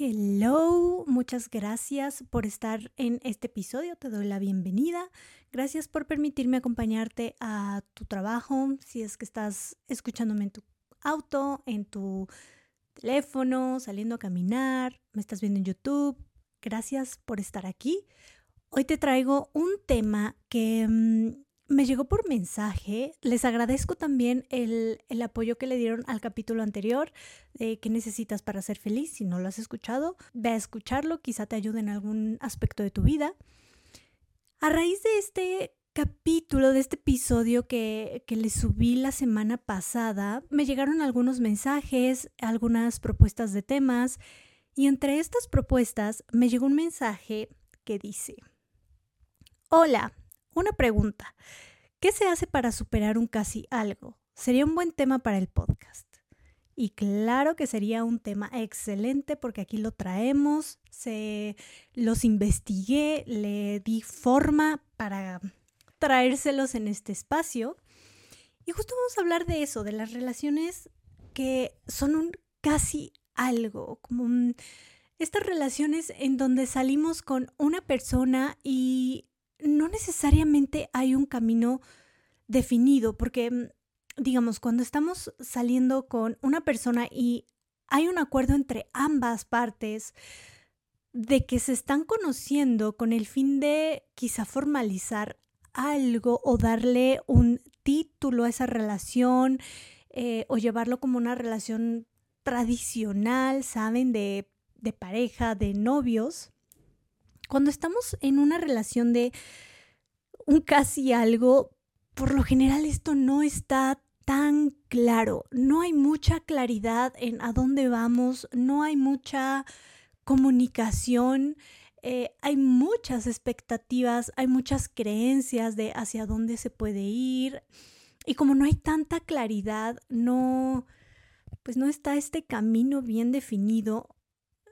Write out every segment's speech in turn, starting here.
Hello, muchas gracias por estar en este episodio, te doy la bienvenida. Gracias por permitirme acompañarte a tu trabajo, si es que estás escuchándome en tu auto, en tu teléfono, saliendo a caminar, me estás viendo en YouTube. Gracias por estar aquí. Hoy te traigo un tema que mm, me llegó por mensaje. Les agradezco también el, apoyo que le dieron al capítulo anterior de qué necesitas para ser feliz. Si no lo has escuchado, ve a escucharlo, quizá te ayude en algún aspecto de tu vida. A raíz de este capítulo, de este episodio que, que le subí la semana pasada, me llegaron algunos mensajes, algunas propuestas de temas y entre estas propuestas me llegó un mensaje que dice, Hola, una pregunta. ¿Qué se hace para superar un casi algo? Sería un buen tema para el podcast. Y claro que sería un tema excelente porque aquí lo traemos, se los investigué, le di forma para traérselos en este espacio. Y justo vamos a hablar de eso, de las relaciones que son un casi algo, como estas relaciones en donde salimos con una persona y no necesariamente hay un camino definido, porque, mm, digamos, cuando estamos saliendo con una persona y hay un acuerdo entre ambas partes de que se están conociendo con el fin de quizá formalizar algo o darle un título a esa relación eh, o llevarlo como una relación tradicional, ¿saben? De, de pareja, de novios. Cuando estamos en una relación de un casi algo, por lo general esto no está tan claro. No hay mucha claridad en a dónde vamos, no hay mucha comunicación, eh, hay muchas expectativas, hay muchas creencias de hacia dónde se puede ir. Y como no hay tanta claridad, no, pues no está este camino bien definido,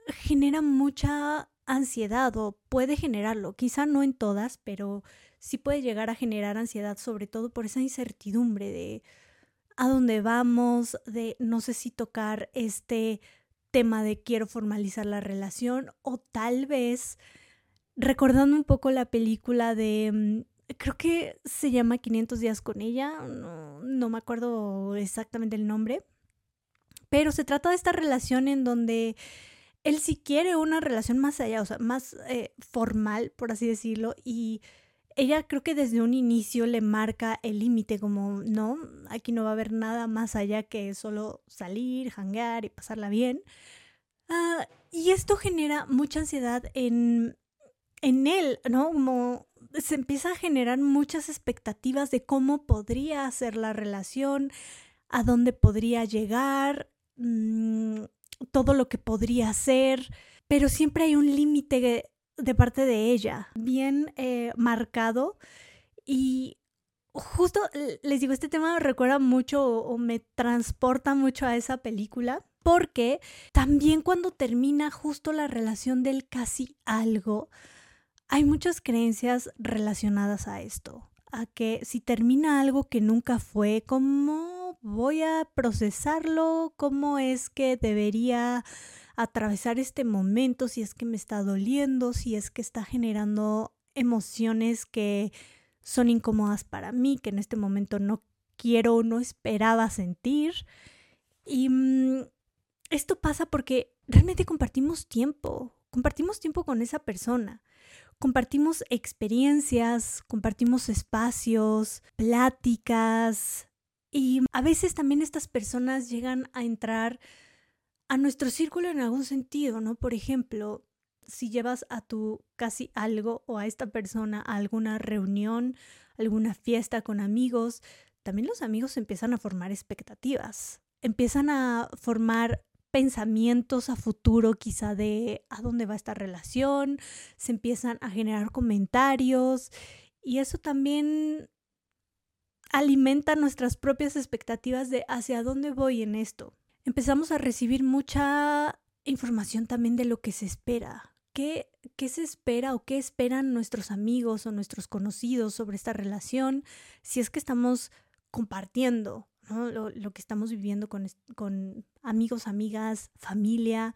genera mucha ansiedad o puede generarlo, quizá no en todas, pero sí puede llegar a generar ansiedad, sobre todo por esa incertidumbre de a dónde vamos, de no sé si tocar este tema de quiero formalizar la relación o tal vez recordando un poco la película de mm, creo que se llama 500 días con ella, no, no me acuerdo exactamente el nombre, pero se trata de esta relación en donde él sí quiere una relación más allá, o sea, más eh, formal, por así decirlo, y ella creo que desde un inicio le marca el límite como, no, aquí no va a haber nada más allá que solo salir, janguear y pasarla bien. Ah, y esto genera mucha ansiedad en, en él, ¿no? Como se empieza a generar muchas expectativas de cómo podría ser la relación, a dónde podría llegar. Mm, todo lo que podría ser, pero siempre hay un límite de parte de ella, bien eh, marcado. Y justo les digo, este tema me recuerda mucho o, me transporta mucho a esa película, porque también cuando termina justo la relación del casi algo, hay muchas creencias relacionadas a esto, a que si termina algo que nunca fue, como voy a procesarlo, cómo es que debería atravesar este momento, si es que me está doliendo, si es que está generando emociones que son incómodas para mí, que en este momento no quiero o no esperaba sentir. Y mm, esto pasa porque realmente compartimos tiempo, compartimos tiempo con esa persona, compartimos experiencias, compartimos espacios, pláticas, y a veces también estas personas llegan a entrar a nuestro círculo en algún sentido, ¿no? Por ejemplo, si llevas a tu casi algo o a esta persona a alguna reunión, alguna fiesta con amigos, también los amigos empiezan a formar expectativas, empiezan a formar pensamientos a futuro quizá de a dónde va esta relación, se empiezan a generar comentarios y eso también alimenta nuestras propias expectativas de hacia dónde voy en esto. Empezamos a recibir mucha información también de lo que se espera. ¿Qué, qué se espera o qué esperan nuestros amigos o nuestros conocidos sobre esta relación? Si es que estamos compartiendo lo, que estamos viviendo con, con amigos, amigas, familia.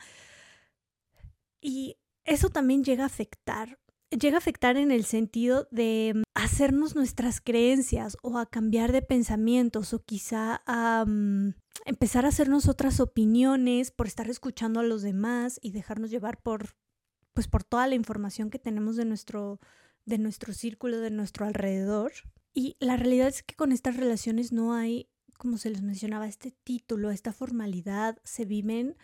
Y eso también llega a afectar. Llega a afectar en el sentido de mm, hacernos nuestras creencias o a cambiar de pensamientos o quizá a mm, empezar a hacernos otras opiniones por estar escuchando a los demás y dejarnos llevar por pues por toda la información que tenemos de nuestro de nuestro círculo, de nuestro alrededor. Y la realidad es que con estas relaciones no hay, como se les mencionaba, este título, esta formalidad, se viven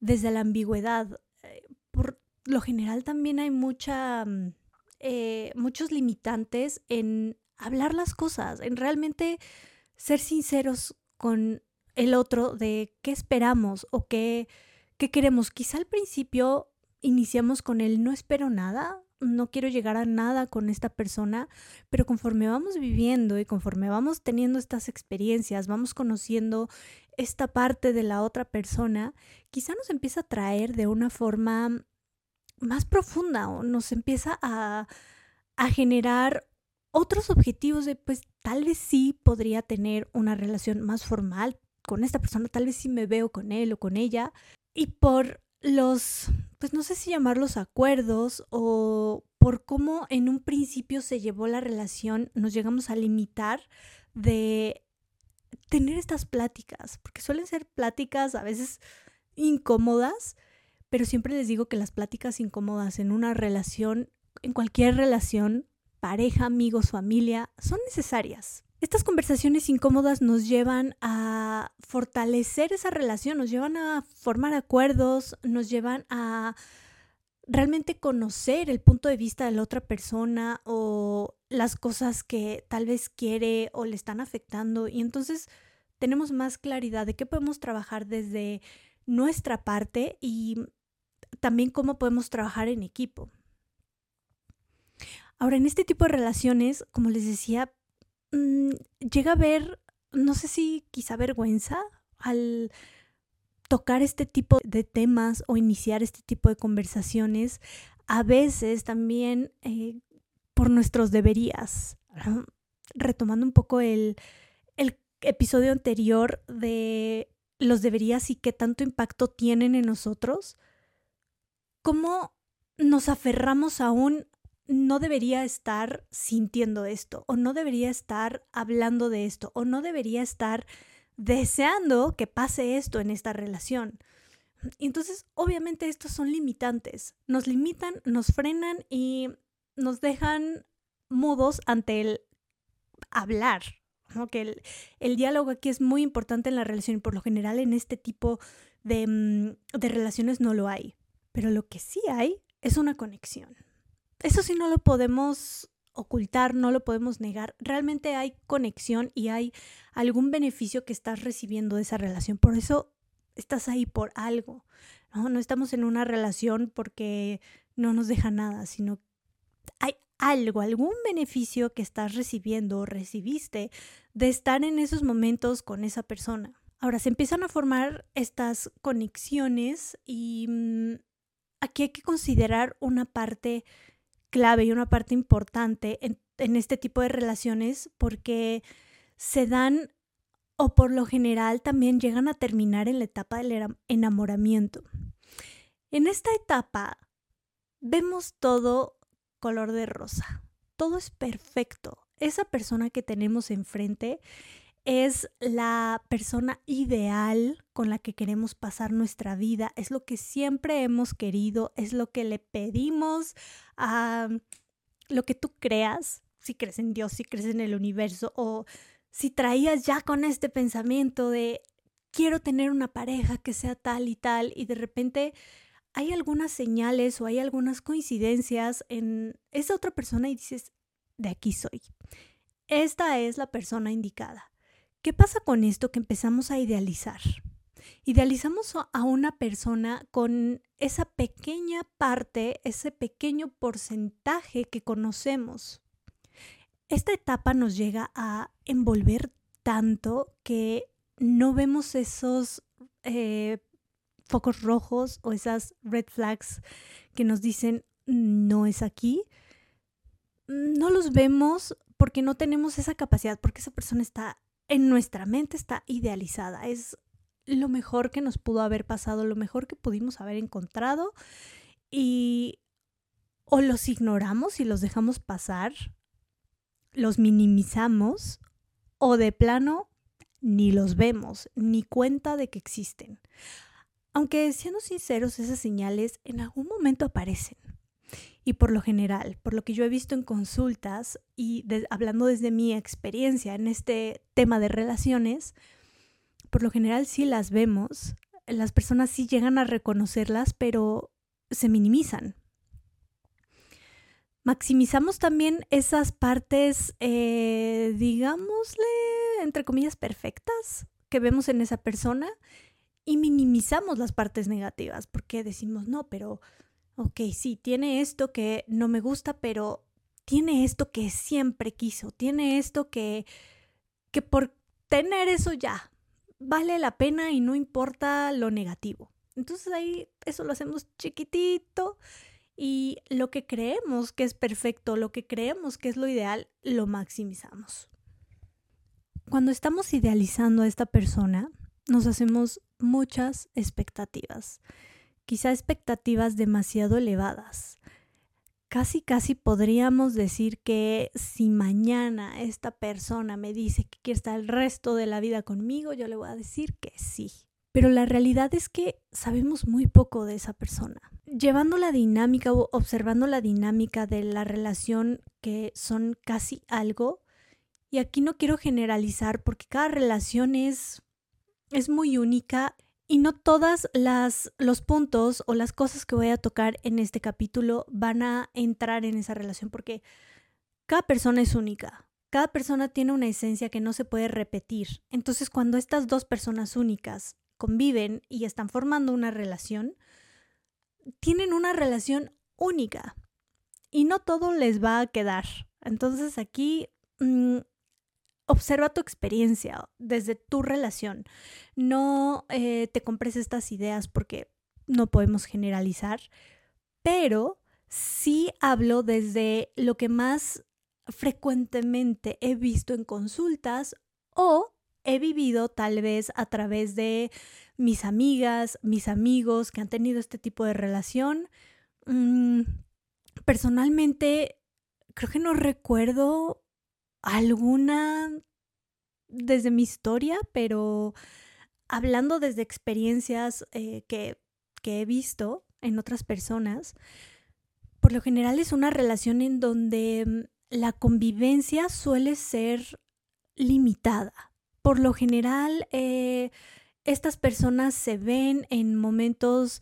desde la ambigüedad. Eh, por lo general también hay mucha, mm, eh, muchos limitantes en hablar las cosas, en realmente ser sinceros con el otro de qué esperamos o qué, qué queremos. Quizá al principio iniciamos con el no espero nada, no quiero llegar a nada con esta persona, pero conforme vamos viviendo y conforme vamos teniendo estas experiencias, vamos conociendo esta parte de la otra persona, quizá nos empieza a traer de una forma más profunda o nos empieza a, a generar otros objetivos de pues tal vez sí podría tener una relación más formal con esta persona, tal vez sí me veo con él o con ella y por los, pues no sé si llamarlos acuerdos o por cómo en un principio se llevó la relación, nos llegamos a limitar de tener estas pláticas, porque suelen ser pláticas a veces incómodas, pero siempre les digo que las pláticas incómodas en una relación, en cualquier relación, pareja, amigos, familia, son necesarias. Estas conversaciones incómodas nos llevan a fortalecer esa relación, nos llevan a formar acuerdos, nos llevan a realmente conocer el punto de vista de la otra persona o las cosas que tal vez quiere o le están afectando y entonces tenemos más claridad de qué podemos trabajar desde nuestra parte y también cómo podemos trabajar en equipo. Ahora, en este tipo de relaciones, como les decía, mm, llega a haber, no sé si quizá vergüenza al tocar este tipo de temas o iniciar este tipo de conversaciones, a veces también eh, por nuestros deberías. Retomando un poco el, el episodio anterior de los deberías y qué tanto impacto tienen en nosotros, cómo nos aferramos a un no debería estar sintiendo esto, o no debería estar hablando de esto, o no debería estar deseando que pase esto en esta relación. Entonces, obviamente, estos son limitantes. Nos limitan, nos frenan y nos dejan mudos ante el hablar. Que el, diálogo aquí es muy importante en la relación y por lo general en este tipo de, mm, de relaciones no lo hay. Pero lo que sí hay es una conexión. Eso sí no lo podemos ocultar, no lo podemos negar. Realmente hay conexión y hay algún beneficio que estás recibiendo de esa relación. Por eso estás ahí por algo. No, no estamos en una relación porque no nos deja nada, sino hay algo, algún beneficio que estás recibiendo o recibiste de estar en esos momentos con esa persona. Ahora se empiezan a formar estas conexiones y mm, aquí hay que considerar una parte clave y una parte importante en, este tipo de relaciones porque se dan o por lo general también llegan a terminar en la etapa del enamoramiento. En esta etapa vemos todo color de rosa, todo es perfecto. Esa persona que tenemos enfrente es la persona ideal con la que queremos pasar nuestra vida, es lo que siempre hemos querido, es lo que le pedimos a lo que tú creas, si crees en Dios, si crees en el universo o si traías ya con este pensamiento de quiero tener una pareja que sea tal y tal y de repente hay algunas señales o hay algunas coincidencias en esa otra persona y dices, de aquí soy. Esta es la persona indicada. ¿Qué pasa con esto que empezamos a idealizar? Idealizamos a una persona con esa pequeña parte, ese pequeño porcentaje que conocemos. Esta etapa nos llega a envolver tanto que no vemos esos eh, focos rojos o esas red flags que nos dicen no es aquí. No los vemos porque no tenemos esa capacidad, porque esa persona está en nuestra mente está idealizada. Es lo mejor que nos pudo haber pasado, lo mejor que pudimos haber encontrado y o los ignoramos y los dejamos pasar, los minimizamos o de plano ni los vemos, ni cuenta de que existen. Aunque siendo sinceros, esas señales en algún momento aparecen. Y por lo general, por lo que yo he visto en consultas y hablando desde mi experiencia en este tema de relaciones, por lo general sí las vemos, las personas sí llegan a reconocerlas, pero se minimizan. Maximizamos también esas partes, eh, digámosle, entre comillas, perfectas que vemos en esa persona y minimizamos las partes negativas porque decimos, no, pero, ok, sí, tiene esto que no me gusta, pero tiene esto que siempre quiso, tiene esto que, que por tener eso ya vale la pena y no importa lo negativo. Entonces ahí eso lo hacemos chiquitito y lo que creemos que es perfecto, lo que creemos que es lo ideal, lo maximizamos. Cuando estamos idealizando a esta persona, nos hacemos muchas expectativas, quizá expectativas demasiado elevadas. Casi, casi podríamos decir que si mañana esta persona me dice que quiere estar el resto de la vida conmigo, yo le voy a decir que sí. Pero la realidad es que sabemos muy poco de esa persona. Llevando la dinámica o observando la dinámica de la relación que son casi algo, y aquí no quiero generalizar porque cada relación es, es muy única y no todas las los puntos o las cosas que voy a tocar en este capítulo van a entrar en esa relación porque cada persona es única. Cada persona tiene una esencia que no se puede repetir. Entonces, cuando estas dos personas únicas conviven y están formando una relación, tienen una relación única y no todo les va a quedar. Entonces aquí mm, observa tu experiencia desde tu relación. No eh, te compres estas ideas porque no podemos generalizar, pero sí hablo desde lo que más frecuentemente he visto en consultas o he vivido tal vez a través de mis amigas, mis amigos que han tenido este tipo de relación. Mm, personalmente, creo que no recuerdo alguna desde mi historia, pero hablando desde experiencias eh, que, que he visto en otras personas, por lo general es una relación en donde mm, la convivencia suele ser limitada. Por lo general, eh, estas personas se ven en momentos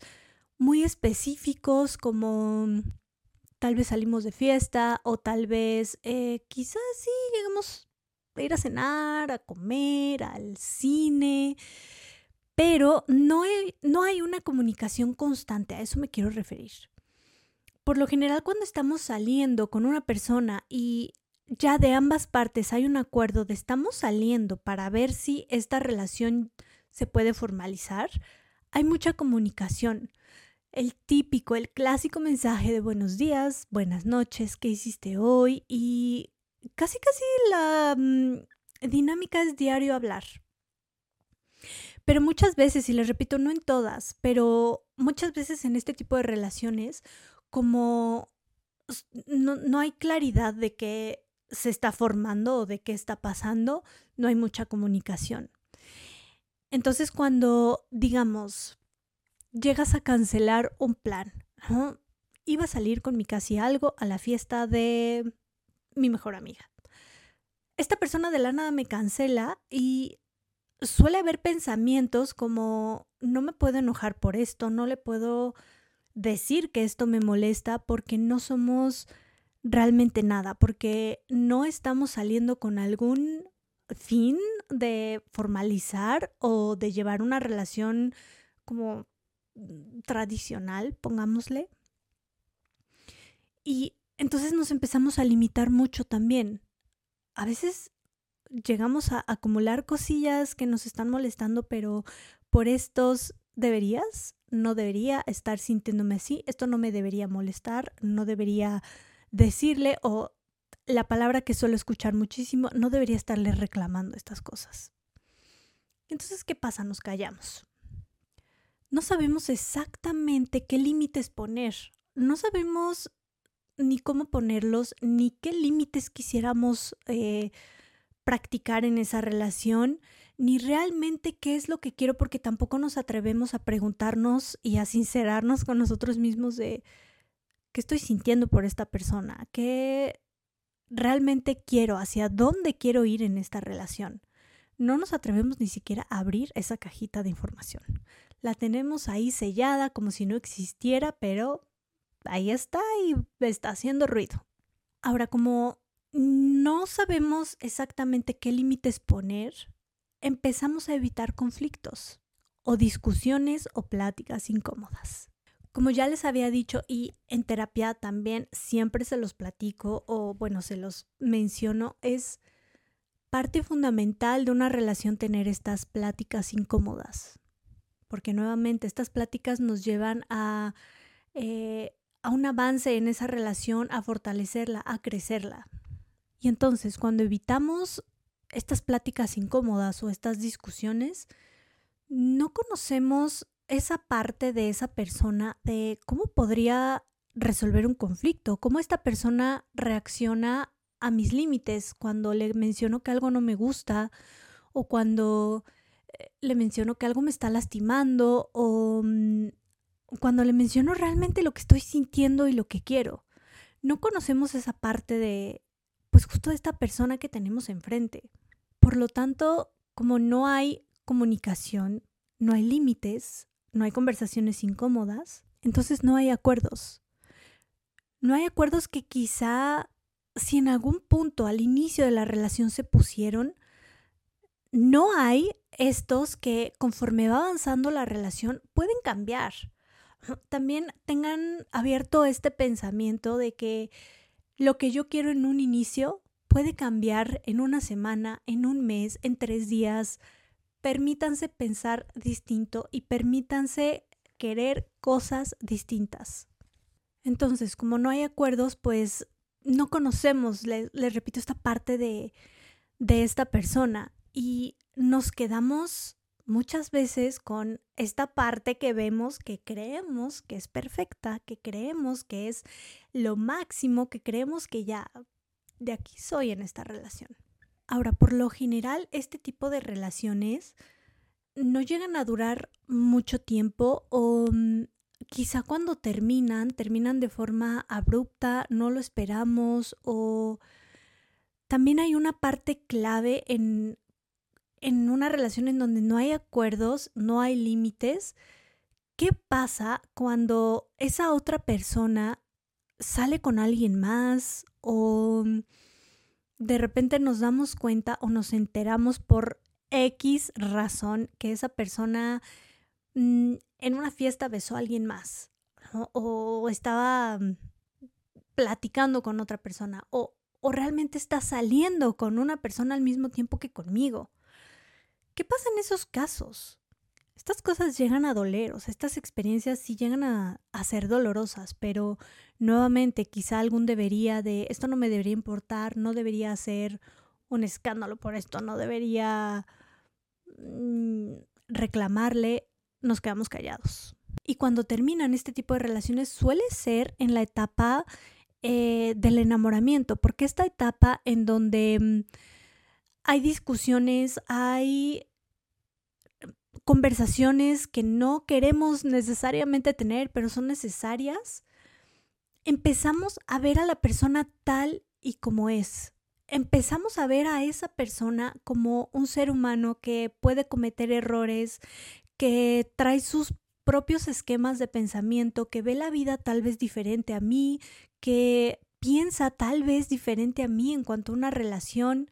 muy específicos como tal vez salimos de fiesta o tal vez eh, quizás sí llegamos a ir a cenar, a comer, al cine, pero no no hay una comunicación constante, a eso me quiero referir. Por lo general, cuando estamos saliendo con una persona y ya de ambas partes hay un acuerdo de estamos saliendo para ver si esta relación se puede formalizar, hay mucha comunicación. El típico, el clásico mensaje de buenos días, buenas noches, ¿qué hiciste hoy? Y casi casi la mm, dinámica es diario hablar. Pero muchas veces, y les repito, no en todas, pero muchas veces en este tipo de relaciones, como no, no hay claridad de que se está formando o de qué está pasando, no hay mucha comunicación. Entonces cuando, digamos, llegas a cancelar un plan, iba a salir con mi casi algo a la fiesta de mi mejor amiga. Esta persona de la nada me cancela y suele haber pensamientos como no me puedo enojar por esto, no le puedo decir que esto me molesta porque no somos realmente nada, porque no estamos saliendo con algún fin de formalizar o de llevar una relación como tradicional, pongámosle. Y entonces nos empezamos a limitar mucho también. A veces llegamos a acumular cosillas que nos están molestando, pero por estos deberías, no debería estar sintiéndome así, esto no me debería molestar, no debería decirle o la palabra que suelo escuchar muchísimo, no debería estarle reclamando estas cosas. Entonces, ¿qué pasa? Nos callamos. No sabemos exactamente qué límites poner no sabemos ni cómo ponerlos, ni qué límites quisiéramos eh, practicar en esa relación, ni realmente qué es lo que quiero, porque tampoco nos atrevemos a preguntarnos y a sincerarnos con nosotros mismos de qué estoy sintiendo por esta persona, qué realmente quiero, hacia dónde quiero ir en esta relación. No nos atrevemos ni siquiera a abrir esa cajita de información. La tenemos ahí sellada como si no existiera, pero ahí está y está haciendo ruido. Ahora, como no sabemos exactamente qué límites poner, empezamos a evitar conflictos o discusiones o pláticas incómodas. Como ya les había dicho y en terapia también siempre se los platico o bueno, se los menciono, es parte fundamental de una relación tener estas pláticas incómodas. Porque nuevamente estas pláticas nos llevan a, eh, a un avance en esa relación, a fortalecerla, a crecerla. Y entonces cuando evitamos estas pláticas incómodas o estas discusiones, no conocemos esa parte de esa persona de cómo podría resolver un conflicto, cómo esta persona reacciona a mis límites cuando le menciono que algo no me gusta o cuando le menciono que algo me está lastimando o mm, cuando le menciono realmente lo que estoy sintiendo y lo que quiero. No conocemos esa parte de, pues justo de esta persona que tenemos enfrente. Por lo tanto, como no hay comunicación, no hay límites, no hay conversaciones incómodas, entonces no hay acuerdos. No hay acuerdos que quizá si en algún punto al inicio de la relación se pusieron, no hay estos que conforme va avanzando la relación pueden cambiar. También tengan abierto este pensamiento de que lo que yo quiero en un inicio puede cambiar en una semana, en un mes, en tres días. Permítanse pensar distinto y permítanse querer cosas distintas. Entonces, como no hay acuerdos, pues no conocemos, les, repito, esta parte de, de esta persona y nos quedamos muchas veces con esta parte que vemos que creemos que es perfecta, que creemos que es lo máximo, que creemos que ya de aquí soy en esta relación. Ahora, por lo general, este tipo de relaciones no llegan a durar mucho tiempo o mm, quizá cuando terminan, terminan de forma abrupta, no lo esperamos o también hay una parte clave en, en una relación en donde no hay acuerdos, no hay límites. ¿Qué pasa cuando esa otra persona sale con alguien más o de repente nos damos cuenta o nos enteramos por X razón que esa persona mm, en una fiesta besó a alguien más o estaba mm, platicando con otra persona o, o realmente está saliendo con una persona al mismo tiempo que conmigo. ¿Qué pasa en esos casos? Estas cosas llegan a doler, o sea, estas experiencias sí llegan a, a, ser dolorosas, pero nuevamente quizá algún debería de, esto no me debería importar, no debería ser un escándalo por esto, no debería mm, reclamarle, nos quedamos callados. Y cuando terminan este tipo de relaciones suele ser en la etapa eh, del enamoramiento, porque esta etapa en donde mm, hay discusiones, hay conversaciones que no queremos necesariamente tener, pero son necesarias, empezamos a ver a la persona tal y como es. Empezamos a ver a esa persona como un ser humano que puede cometer errores, que trae sus propios esquemas de pensamiento, que ve la vida tal vez diferente a mí, que piensa tal vez diferente a mí en cuanto a una relación.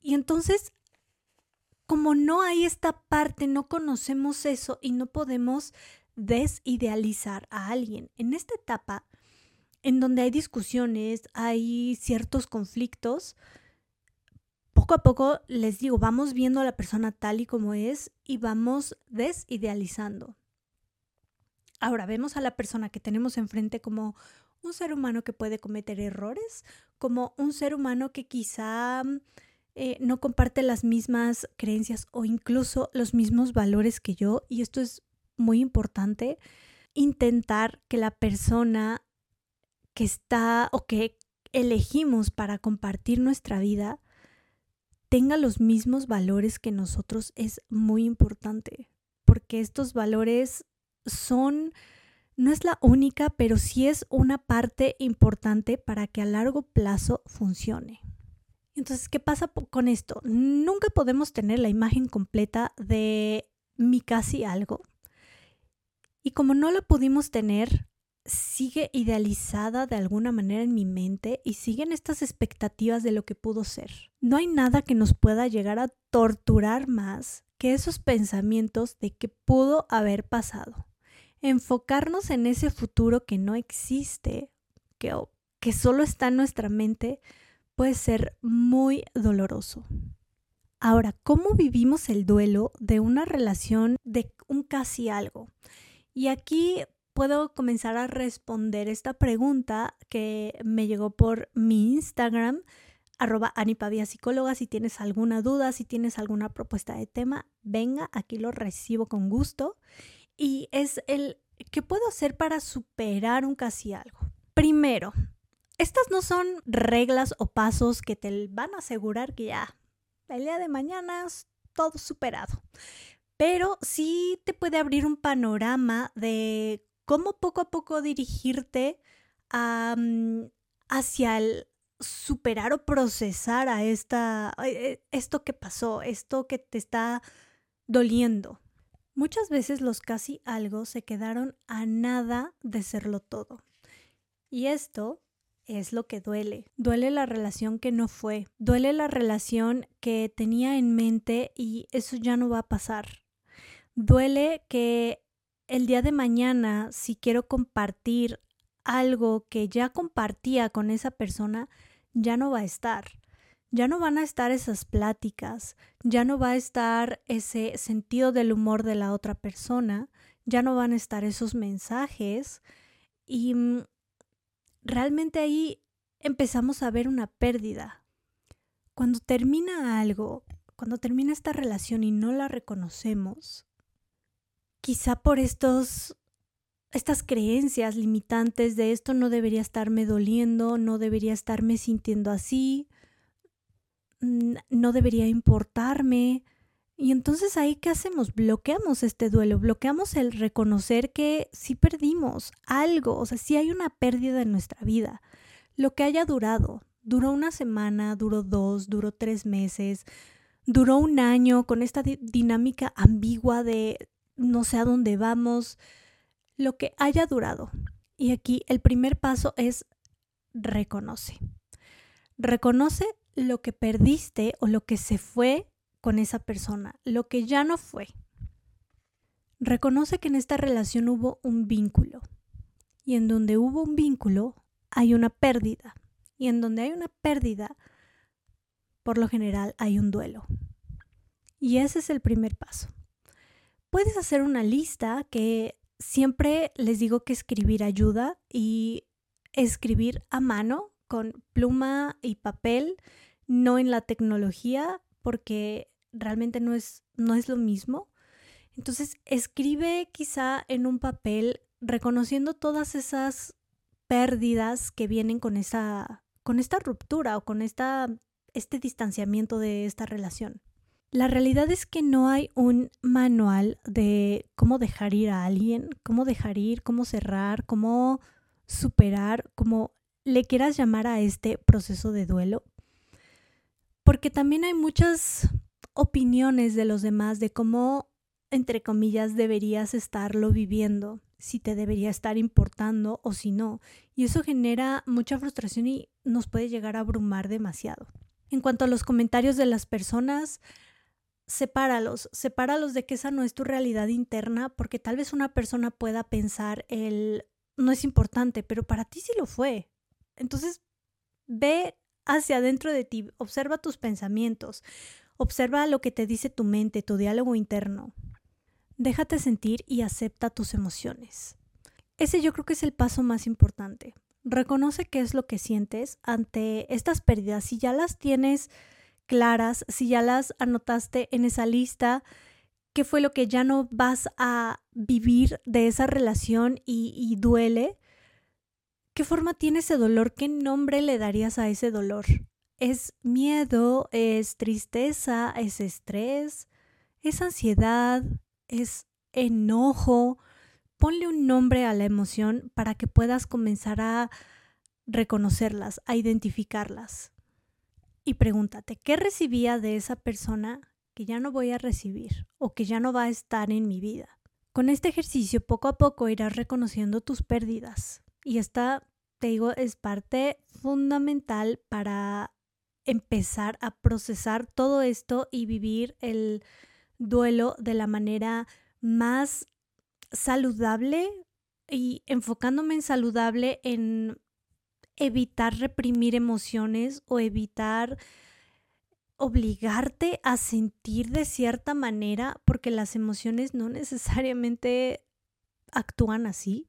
Y entonces como no hay esta parte, no conocemos eso y no podemos desidealizar a alguien. En esta etapa, en donde hay discusiones, hay ciertos conflictos, poco a poco les digo, vamos viendo a la persona tal y como es y vamos desidealizando. Ahora vemos a la persona que tenemos enfrente como un ser humano que puede cometer errores, como un ser humano que quizá eh, no comparte las mismas creencias o incluso los mismos valores que yo, y esto es muy importante. intentar que la persona que está o que elegimos para compartir nuestra vida tenga los mismos valores que nosotros es muy importante, porque estos valores son, no es la única, pero sí es una parte importante para que a largo plazo funcione. Entonces, ¿qué pasa con esto? Nunca podemos tener la imagen completa de mi casi algo. Y como no la pudimos tener, sigue idealizada de alguna manera en mi mente y siguen estas expectativas de lo que pudo ser. No hay nada que nos pueda llegar a torturar más que esos pensamientos de que pudo haber pasado. Enfocarnos en ese futuro que no existe, que, que solo está en nuestra mente, puede ser muy doloroso. Ahora, ¿cómo vivimos el duelo de una relación de un casi algo? Y aquí puedo comenzar a responder esta pregunta que me llegó por mi Instagram, arroba Anipavia Psicóloga. Si tienes alguna duda, si tienes alguna propuesta de tema, venga, aquí lo recibo con gusto. Y es el, ¿qué puedo hacer para superar un casi algo? Primero, estas no son reglas o pasos que te van a asegurar que ya, el día de mañana es todo superado pero sí te puede abrir un panorama de cómo poco a poco dirigirte mm, hacia el superar o procesar a esta, e, esto que pasó, esto que te está doliendo. Muchas veces los casi algo se quedaron a nada de serlo todo. Y esto es lo que duele. Duele la relación que no fue. Duele la relación que tenía en mente y eso ya no va a pasar. Duele que el día de mañana, si quiero compartir algo que ya compartía con esa persona, ya no va a estar. Ya no van a estar esas pláticas, ya no va a estar ese sentido del humor de la otra persona, ya no van a estar esos mensajes y mm, realmente ahí empezamos a ver una pérdida. Cuando termina algo, cuando termina esta relación y no la reconocemos, quizá por estos estas creencias limitantes de esto no debería estarme doliendo, no debería estarme sintiendo así, no debería importarme. Y entonces ahí qué hacemos? Bloqueamos este duelo, bloqueamos el reconocer que sí perdimos algo, o sea, sí hay una pérdida en nuestra vida. Lo que haya durado, duró una semana, duró dos, duró tres meses, duró un año con esta dinámica ambigua de no sé a dónde vamos, lo que haya durado. Y aquí el primer paso es reconoce. Reconoce lo que perdiste o lo que se fue con esa persona, lo que ya no fue. Reconoce que en esta relación hubo un vínculo. Y en donde hubo un vínculo hay una pérdida. Y en donde hay una pérdida, por lo general hay un duelo. Y ese es el primer paso puedes hacer una lista que siempre les digo que escribir ayuda y escribir a mano con pluma y papel, no en la tecnología, porque realmente no es, no es lo mismo. Entonces, escribe quizá en un papel reconociendo todas esas pérdidas que vienen con esa con esta ruptura o con esta este distanciamiento de esta relación. La realidad es que no hay un manual de cómo dejar ir a alguien, cómo dejar ir, cómo cerrar, cómo superar, cómo le quieras llamar a este proceso de duelo. Porque también hay muchas opiniones de los demás de cómo, entre comillas, deberías estarlo viviendo, si te debería estar importando o si no. Y eso genera mucha frustración y nos puede llegar a abrumar demasiado. En cuanto a los comentarios de las personas, sepáralos, sepáralos de que esa no es tu realidad interna, porque tal vez una persona pueda pensar el no es importante, pero para ti sí lo fue. Entonces, ve hacia adentro de ti, observa tus pensamientos, observa lo que te dice tu mente, tu diálogo interno. Déjate sentir y acepta tus emociones. Ese yo creo que es el paso más importante. Reconoce qué es lo que sientes ante estas pérdidas. Si ya las tienes claras, si ya las anotaste en esa lista, qué fue lo que ya no vas a vivir de esa relación y, y duele, ¿qué forma tiene ese dolor? ¿Qué nombre le darías a ese dolor? ¿Es miedo? ¿Es tristeza? ¿Es estrés? ¿Es ansiedad? ¿Es enojo? Ponle un nombre a la emoción para que puedas comenzar a reconocerlas, a identificarlas. Y pregúntate, ¿qué recibía de esa persona que ya no voy a recibir o que ya no va a estar en mi vida? Con este ejercicio poco a poco irás reconociendo tus pérdidas y esta, te digo, es parte fundamental para empezar a procesar todo esto y vivir el duelo de la manera más saludable y enfocándome en saludable en evitar reprimir emociones o evitar obligarte a sentir de cierta manera porque las emociones no necesariamente actúan así.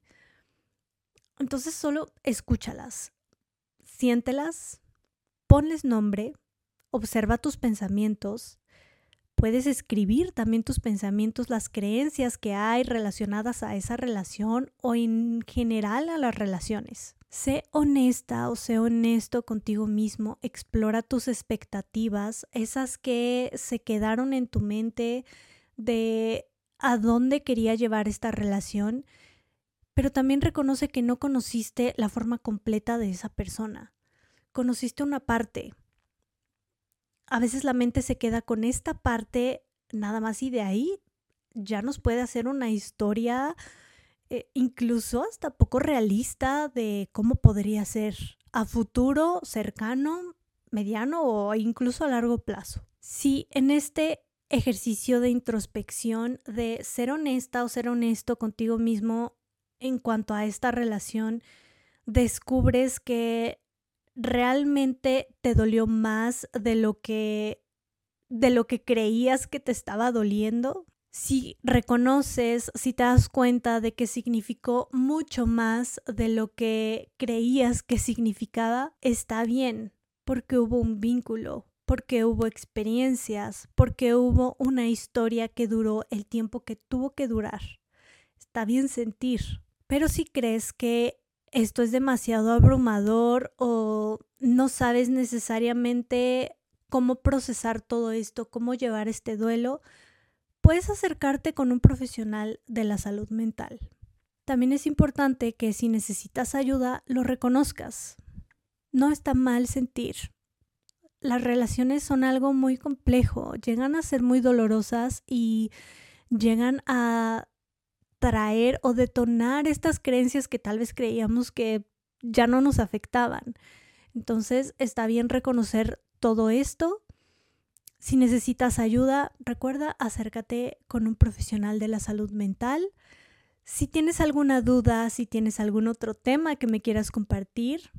Entonces solo escúchalas, siéntelas, ponles nombre, observa tus pensamientos, puedes escribir también tus pensamientos, las creencias que hay relacionadas a esa relación o en general a las relaciones. Sé honesta o sé honesto contigo mismo, explora tus expectativas, esas que se quedaron en tu mente de a dónde quería llevar esta relación, pero también reconoce que no conociste la forma completa de esa persona. Conociste una parte. A veces la mente se queda con esta parte nada más y de ahí ya nos puede hacer una historia eh, incluso hasta poco realista de cómo podría ser a futuro, cercano, mediano o incluso a largo plazo. Si en este ejercicio de introspección, de ser honesta o ser honesto contigo mismo en cuanto a esta relación, descubres que realmente te dolió más de lo que de lo que creías que te estaba doliendo, si reconoces, si te das cuenta de que significó mucho más de lo que creías que significaba, está bien, porque hubo un vínculo, porque hubo experiencias, porque hubo una historia que duró el tiempo que tuvo que durar. Está bien sentir, pero si crees que esto es demasiado abrumador o no sabes necesariamente cómo procesar todo esto, cómo llevar este duelo, puedes acercarte con un profesional de la salud mental. También es importante que si necesitas ayuda, lo reconozcas. No está mal sentir. Las relaciones son algo muy complejo, llegan a ser muy dolorosas y llegan a traer o detonar estas creencias que tal vez creíamos que ya no nos afectaban. Entonces está bien reconocer todo esto si necesitas ayuda, recuerda, acércate con un profesional de la salud mental. Si tienes alguna duda, si tienes algún otro tema que me quieras compartir,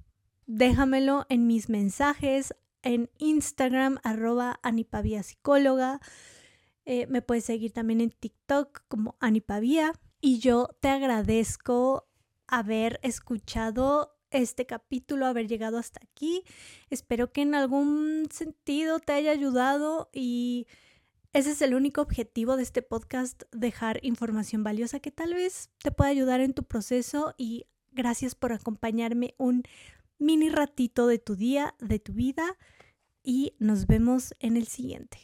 déjamelo en mis mensajes en Instagram, arroba Anipavia Psicóloga. Eh, me puedes seguir también en TikTok como Anipavia. Y yo te agradezco haber escuchado este capítulo, haber llegado hasta aquí. Espero que en algún sentido te haya ayudado y ese es el único objetivo de este podcast, dejar información valiosa que tal vez te pueda ayudar en tu proceso y gracias por acompañarme un mini ratito de tu día, de tu vida y nos vemos en el siguiente.